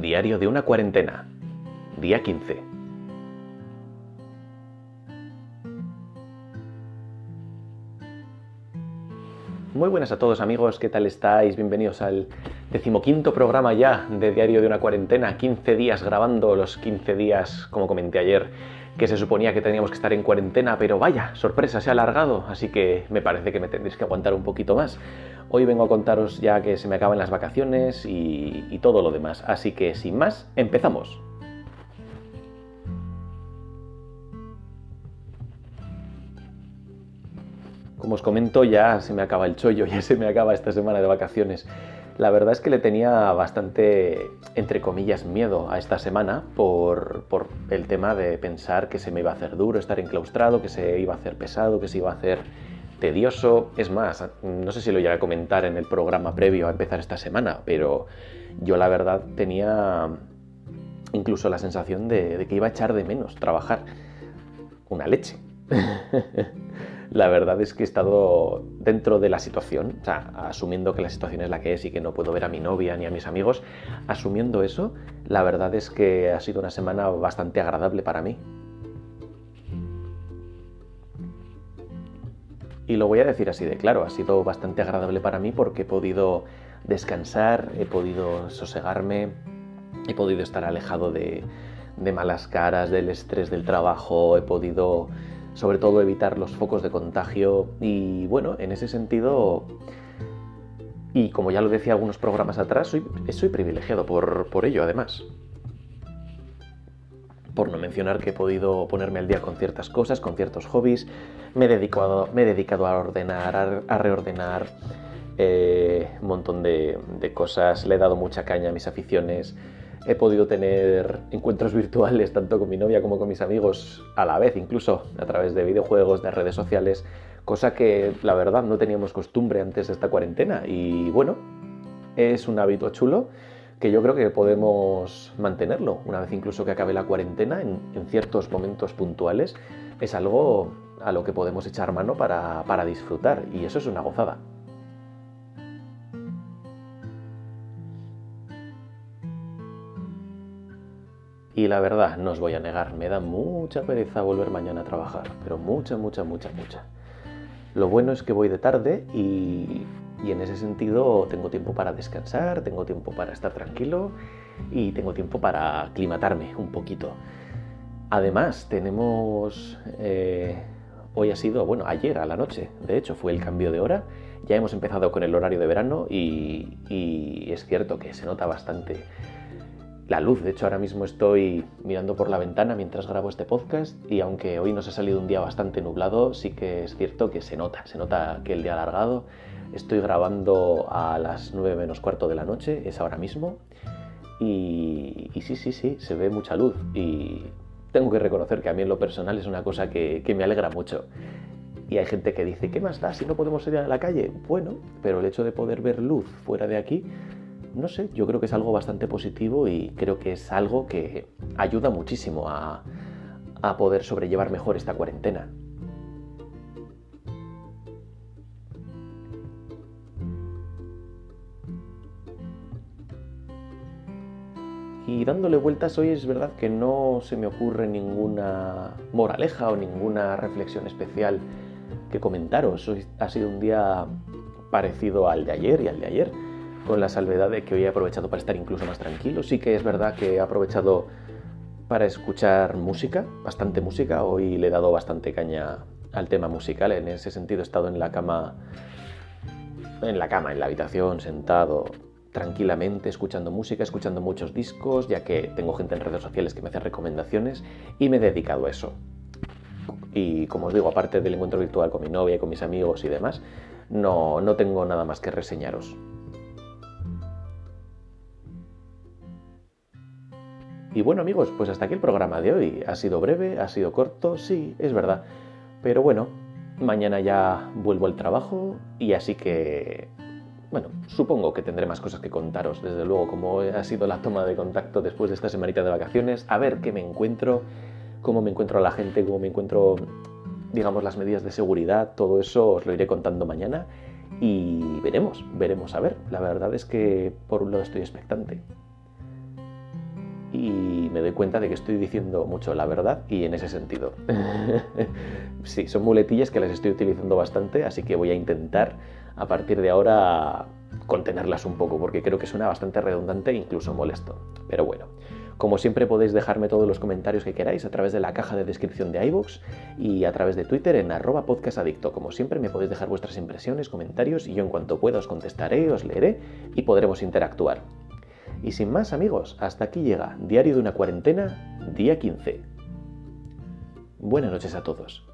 Diario de una cuarentena. Día 15. Muy buenas a todos amigos, ¿qué tal estáis? Bienvenidos al decimoquinto programa ya de Diario de una cuarentena, 15 días grabando los 15 días, como comenté ayer, que se suponía que teníamos que estar en cuarentena, pero vaya, sorpresa, se ha alargado, así que me parece que me tendréis que aguantar un poquito más. Hoy vengo a contaros ya que se me acaban las vacaciones y, todo lo demás. Así que sin más, empezamos. Como os comento, ya se me acaba el chollo, ya se me acaba esta semana de vacaciones. La verdad es que le tenía bastante, entre comillas, miedo a esta semana por, por, el tema de pensar que se me iba a hacer duro estar enclaustrado, que se iba a hacer pesado, que se iba a hacer tedioso. Es más, no sé si lo llegué a comentar en el programa previo a empezar esta semana, pero yo la verdad tenía incluso la sensación de, que iba a echar de menos trabajar. Una leche. la verdad es que he estado dentro de la situación, o sea, asumiendo que la situación es la que es y que no puedo ver a mi novia ni a mis amigos, asumiendo eso, la verdad es que ha sido una semana bastante agradable para mí. Y lo voy a decir así de claro, ha sido bastante agradable para mí porque he podido descansar, he podido sosegarme, he podido estar alejado de, malas caras, del estrés del trabajo, he podido sobre todo evitar los focos de contagio y bueno, en ese sentido, y como ya lo decía algunos programas atrás, soy, soy privilegiado por, por ello además. Por no mencionar que he podido ponerme al día con ciertas cosas, con ciertos hobbies, me he dedicado, me he dedicado a ordenar, a, reordenar eh, un montón de, cosas, le he dado mucha caña a mis aficiones, he podido tener encuentros virtuales tanto con mi novia como con mis amigos a la vez, incluso a través de videojuegos, de redes sociales, cosa que la verdad no teníamos costumbre antes de esta cuarentena y bueno, es un hábito chulo que yo creo que podemos mantenerlo una vez incluso que acabe la cuarentena en, ciertos momentos puntuales. Es algo a lo que podemos echar mano para, para disfrutar y eso es una gozada. Y la verdad, no os voy a negar, me da mucha pereza volver mañana a trabajar, pero mucha, mucha, mucha, mucha. Lo bueno es que voy de tarde y y en ese sentido tengo tiempo para descansar, tengo tiempo para estar tranquilo y tengo tiempo para aclimatarme un poquito. Además, tenemos... Eh, hoy ha sido, bueno, ayer a la noche, de hecho, fue el cambio de hora. Ya hemos empezado con el horario de verano y, y es cierto que se nota bastante la luz. De hecho, ahora mismo estoy mirando por la ventana mientras grabo este podcast y aunque hoy nos ha salido un día bastante nublado, sí que es cierto que se nota, se nota que el día alargado Estoy grabando a las 9 menos cuarto de la noche, es ahora mismo. Y, sí, sí, sí, se ve mucha luz. Y tengo que reconocer que a mí en lo personal es una cosa que, me alegra mucho. Y hay gente que dice, ¿qué más da si no podemos salir a la calle? Bueno, pero el hecho de poder ver luz fuera de aquí, no sé, yo creo que es algo bastante positivo y creo que es algo que ayuda muchísimo a poder sobrellevar mejor esta cuarentena. Y dándole vueltas hoy es verdad que no se me ocurre ninguna moraleja o ninguna reflexión especial que comentaros. Hoy ha sido un día parecido al de ayer y al de ayer, con la salvedad de que hoy he aprovechado para estar incluso más tranquilo. Sí que es verdad que he aprovechado para escuchar música, bastante música. Hoy le he dado bastante caña al tema musical. En ese sentido he estado en la cama, en la cama, en la habitación, sentado, tranquilamente escuchando música, escuchando muchos discos, ya que tengo gente en redes sociales que me hace recomendaciones y me he dedicado a eso. Y como os digo, aparte del encuentro virtual con mi novia y con mis amigos y demás, no, no tengo nada más que reseñaros. Y bueno amigos, pues hasta aquí el programa de hoy. Ha sido breve, ha sido corto, sí, es verdad. Pero bueno, mañana ya vuelvo al trabajo y así que bueno, supongo que tendré más cosas que contaros, desde luego, como ha sido la toma de contacto después de esta semanita de vacaciones, a ver qué me encuentro, cómo me encuentro a la gente, cómo me encuentro, digamos, las medidas de seguridad, todo eso os lo iré contando mañana y veremos, veremos a ver. La verdad es que por un lado estoy expectante. Y me doy cuenta de que estoy diciendo mucho la verdad y en ese sentido. sí, son muletillas que las estoy utilizando bastante, así que voy a intentar a partir de ahora contenerlas un poco, porque creo que suena bastante redundante e incluso molesto. Pero bueno, como siempre podéis dejarme todos los comentarios que queráis a través de la caja de descripción de iVoox y a través de Twitter en arroba podcastadicto. Como siempre me podéis dejar vuestras impresiones, comentarios y yo en cuanto pueda os contestaré, os leeré y podremos interactuar. Y sin más amigos, hasta aquí llega Diario de una cuarentena, día 15. Buenas noches a todos.